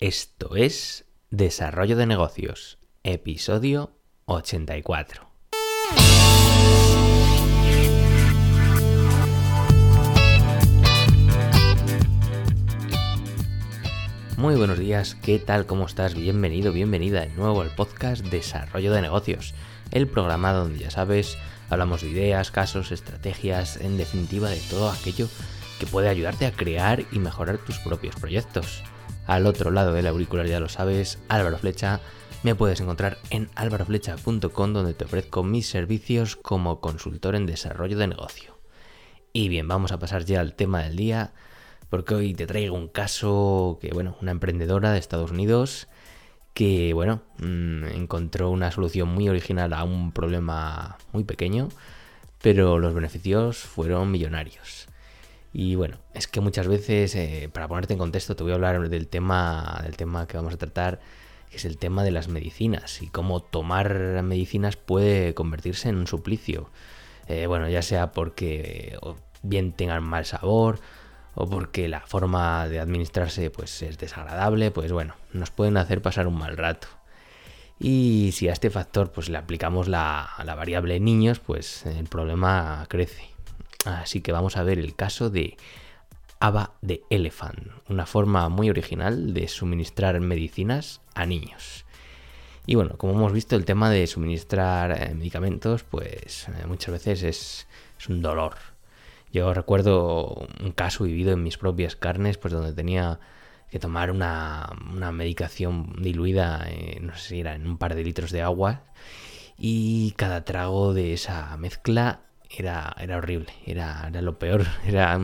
Esto es Desarrollo de Negocios, episodio 84. Muy buenos días, ¿qué tal? ¿Cómo estás? Bienvenido, bienvenida de nuevo al podcast Desarrollo de Negocios, el programa donde ya sabes, hablamos de ideas, casos, estrategias, en definitiva de todo aquello que puede ayudarte a crear y mejorar tus propios proyectos. Al otro lado del auricular ya lo sabes, Álvaro Flecha. Me puedes encontrar en álvaroflecha.com donde te ofrezco mis servicios como consultor en desarrollo de negocio. Y bien, vamos a pasar ya al tema del día, porque hoy te traigo un caso que, bueno, una emprendedora de Estados Unidos que, bueno, mm, encontró una solución muy original a un problema muy pequeño, pero los beneficios fueron millonarios. Y bueno, es que muchas veces, eh, para ponerte en contexto, te voy a hablar del tema, del tema que vamos a tratar, que es el tema de las medicinas y cómo tomar medicinas puede convertirse en un suplicio. Eh, bueno, ya sea porque bien tengan mal sabor o porque la forma de administrarse pues es desagradable, pues bueno, nos pueden hacer pasar un mal rato. Y si a este factor pues le aplicamos la, la variable niños, pues el problema crece. Así que vamos a ver el caso de Ava de Elephant, una forma muy original de suministrar medicinas a niños. Y bueno, como hemos visto, el tema de suministrar eh, medicamentos, pues eh, muchas veces es, un dolor. Yo recuerdo un caso vivido en mis propias carnes, pues donde tenía que tomar una, medicación diluida, no sé si era en un par de litros de agua, y cada trago de esa mezcla era, era horrible, era, era, lo peor, era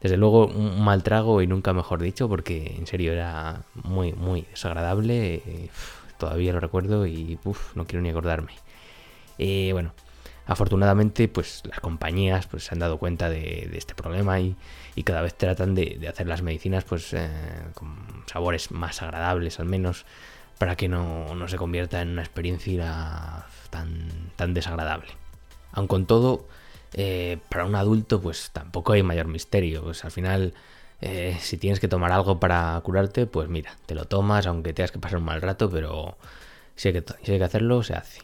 desde luego un mal trago y nunca mejor dicho, porque en serio era muy, muy desagradable, eh, todavía lo recuerdo y no quiero ni acordarme. Eh, bueno, afortunadamente pues las compañías pues se han dado cuenta de, este problema y, y, cada vez tratan de, hacer las medicinas pues eh, con sabores más agradables al menos para que no, no se convierta en una experiencia tan, tan desagradable. Aun con todo, eh, para un adulto, pues tampoco hay mayor misterio. Pues al final, eh, si tienes que tomar algo para curarte, pues mira, te lo tomas, aunque tengas que pasar un mal rato, pero si hay que, hacerlo, se hace.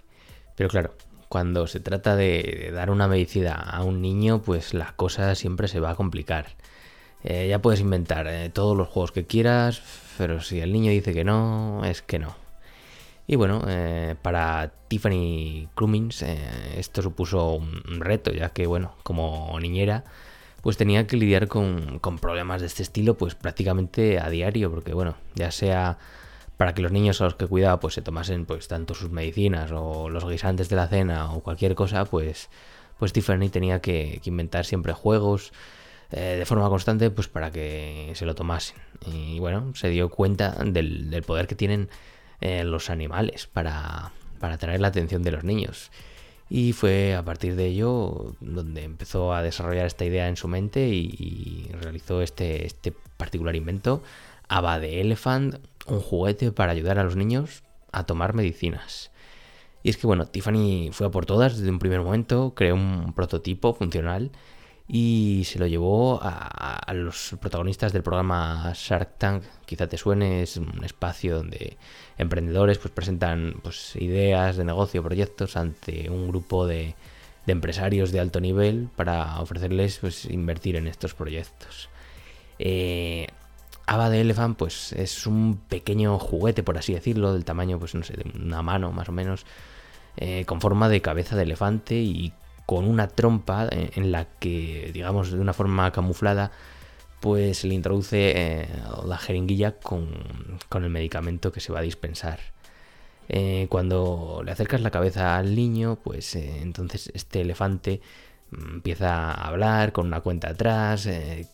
Pero claro, cuando se trata de, dar una medicina a un niño, pues la cosa siempre se va a complicar. Eh, ya puedes inventar todos los juegos que quieras, pero si el niño dice que no, es que no. Y bueno, eh, para Tiffany Cummings eh, esto supuso un reto, ya que bueno, como niñera, pues tenía que lidiar con, problemas de este estilo pues prácticamente a diario, porque bueno, ya sea para que los niños a los que cuidaba pues se tomasen pues tanto sus medicinas o los guisantes de la cena o cualquier cosa, pues, pues Tiffany tenía que, inventar siempre juegos eh, de forma constante pues para que se lo tomasen. Y bueno, se dio cuenta del, del poder que tienen eh, los animales para, para atraer la atención de los niños. Y fue a partir de ello donde empezó a desarrollar esta idea en su mente y, realizó este, este, particular invento, Ava de Elephant, un juguete para ayudar a los niños a tomar medicinas. Y es que bueno, Tiffany fue a por todas desde un primer momento, creó un prototipo funcional y se lo llevó a, los protagonistas del programa Shark Tank. Quizá te suene, es un espacio donde emprendedores pues, presentan pues, ideas de negocio, proyectos ante un grupo de, empresarios de alto nivel para ofrecerles pues, invertir en estos proyectos. Eh, Ava de Elephant pues, es un pequeño juguete, por así decirlo, del tamaño pues, no sé, de una mano más o menos, eh, con forma de cabeza de elefante y con una trompa en la que, digamos, de una forma camuflada, pues se le introduce eh, la jeringuilla con, el medicamento que se va a dispensar. Eh, cuando le acercas la cabeza al niño, pues eh, entonces este elefante mm, empieza a hablar con una cuenta atrás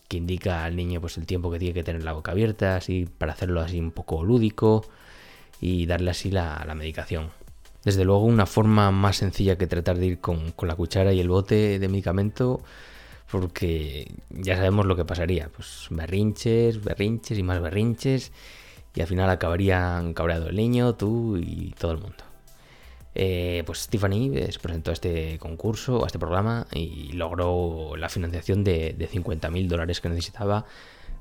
que indica al niño pues el tiempo que tiene que tener la boca abierta, así para hacerlo así un poco lúdico y darle así la medicación. Desde luego una forma más sencilla que tratar de ir con, la cuchara y el bote de medicamento porque ya sabemos lo que pasaría, pues berrinches, berrinches y más berrinches y al final acabarían cabreado el niño, tú y todo el mundo. Eh, pues Stephanie se presentó a este concurso, a este programa y logró la financiación de, de 50.000 dólares que necesitaba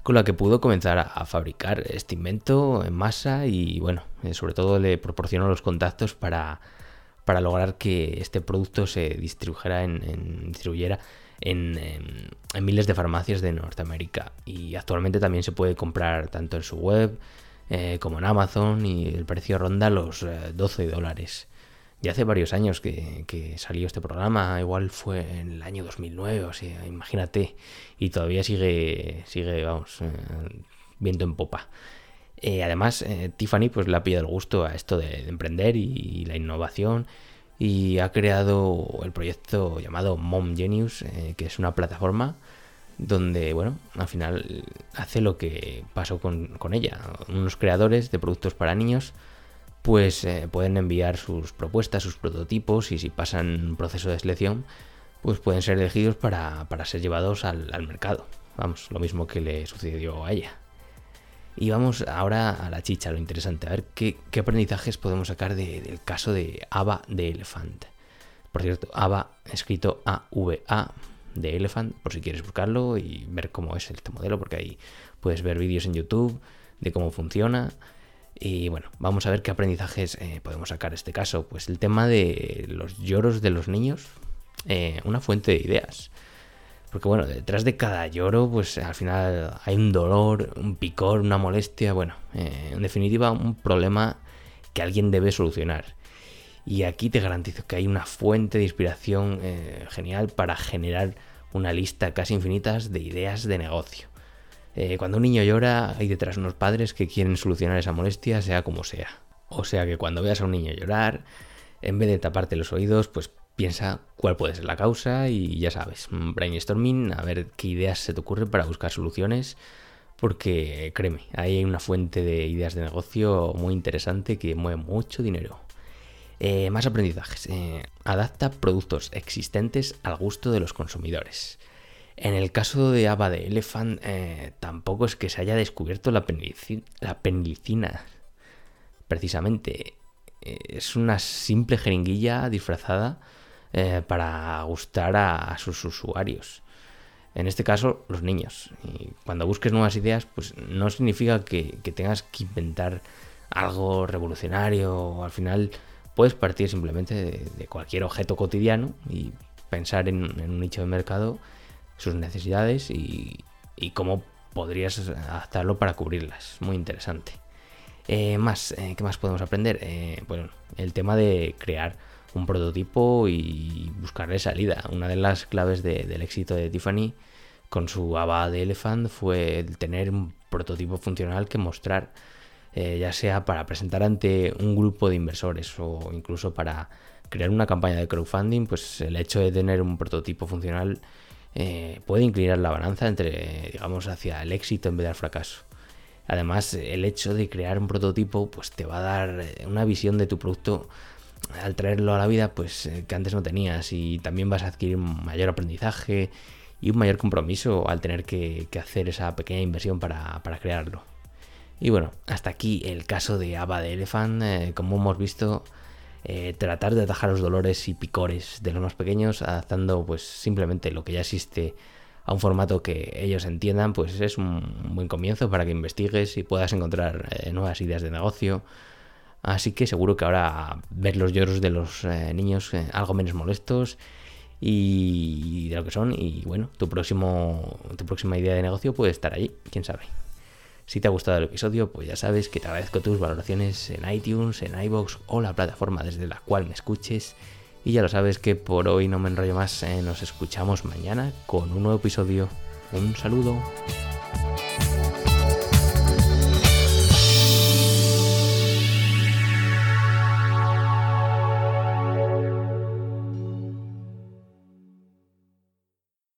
con la que pudo comenzar a, fabricar este invento en masa y bueno, eh, sobre todo le proporcionó los contactos para, para lograr que este producto se distribuyera en, distribuyera en, en, miles de farmacias de Norteamérica y actualmente también se puede comprar tanto en su web eh, como en Amazon y el precio ronda los 12 eh, dólares. Ya hace varios años que, salió este programa, igual fue en el año 2009, o sea, imagínate, y todavía sigue, sigue vamos, eh, viento en popa. Eh, además, eh, Tiffany pues le ha pillado el gusto a esto de, emprender y, la innovación y ha creado el proyecto llamado Mom Genius, que es una plataforma donde, bueno, al final hace lo que pasó con, con ella. Unos creadores de productos para niños pues eh, pueden enviar sus propuestas, sus prototipos y si pasan un proceso de selección, pues pueden ser elegidos para, ser llevados al, mercado. Vamos, lo mismo que le sucedió a ella. Y vamos ahora a la chicha, lo interesante, a ver qué, aprendizajes podemos sacar del caso de Ava de Elephant. Por cierto, Ava escrito A-V-A de Elephant, por si quieres buscarlo y ver cómo es este modelo, porque ahí puedes ver vídeos en YouTube de cómo funciona y bueno, vamos a ver qué aprendizajes eh, podemos sacar este caso. Pues el tema de los lloros de los niños, eh, una fuente de ideas. Porque bueno, detrás de cada lloro, pues al final hay un dolor, un picor, una molestia, bueno, eh, en definitiva un problema que alguien debe solucionar. Y aquí te garantizo que hay una fuente de inspiración genial para generar una lista casi infinitas de ideas de negocio. Eh, cuando un niño llora, hay detrás unos padres que quieren solucionar esa molestia, sea como sea. O sea que cuando veas a un niño llorar, en vez de taparte los oídos, pues piensa cuál puede ser la causa y ya sabes, brainstorming, a ver qué ideas se te ocurren para buscar soluciones, porque créeme, hay una fuente de ideas de negocio muy interesante que mueve mucho dinero. Eh, más aprendizajes. Eh, adapta productos existentes al gusto de los consumidores. En el caso de Ava de Elephant, eh, tampoco es que se haya descubierto la, penicilina. Precisamente, eh, es una simple jeringuilla disfrazada eh, para gustar a, sus usuarios. En este caso, los niños. Y cuando busques nuevas ideas, pues no significa que, tengas que inventar algo revolucionario. Al final, puedes partir simplemente de, cualquier objeto cotidiano y pensar en un nicho de mercado sus necesidades y, cómo podrías adaptarlo para cubrirlas. Muy interesante. Eh, más, eh, ¿qué más podemos aprender? Eh, bueno, el tema de crear un prototipo y buscarle salida. Una de las claves del éxito de Tiffany con su Ava de Elephant fue el tener un prototipo funcional que mostrar, ya sea para presentar ante un grupo de inversores o incluso para crear una campaña de crowdfunding, pues el hecho de tener un prototipo funcional eh, puede inclinar la balanza entre, digamos, hacia el éxito en vez del fracaso. Además, el hecho de crear un prototipo, pues te va a dar eh, una visión de tu producto al traerlo a la vida, pues eh, que antes no tenías y también vas a adquirir mayor aprendizaje y un mayor compromiso al tener que, hacer esa pequeña inversión para, crearlo. Y bueno, hasta aquí el caso de Ava de Elephant. como hemos visto, eh, tratar de atajar los dolores y picores de los más pequeños, adaptando pues simplemente lo que ya existe a un formato que ellos entiendan, pues es un buen comienzo para que investigues y puedas encontrar eh, nuevas ideas de negocio. Así que seguro que ahora ver los lloros de los eh, niños algo menos molestos y de lo que son y bueno, tu próximo tu próxima idea de negocio puede estar allí, quién sabe. Si te ha gustado el episodio, pues ya sabes que te agradezco tus valoraciones en iTunes, en iBox o la plataforma desde la cual me escuches. Y ya lo sabes que por hoy no me enrollo más, eh, nos escuchamos mañana con un nuevo episodio. Un saludo.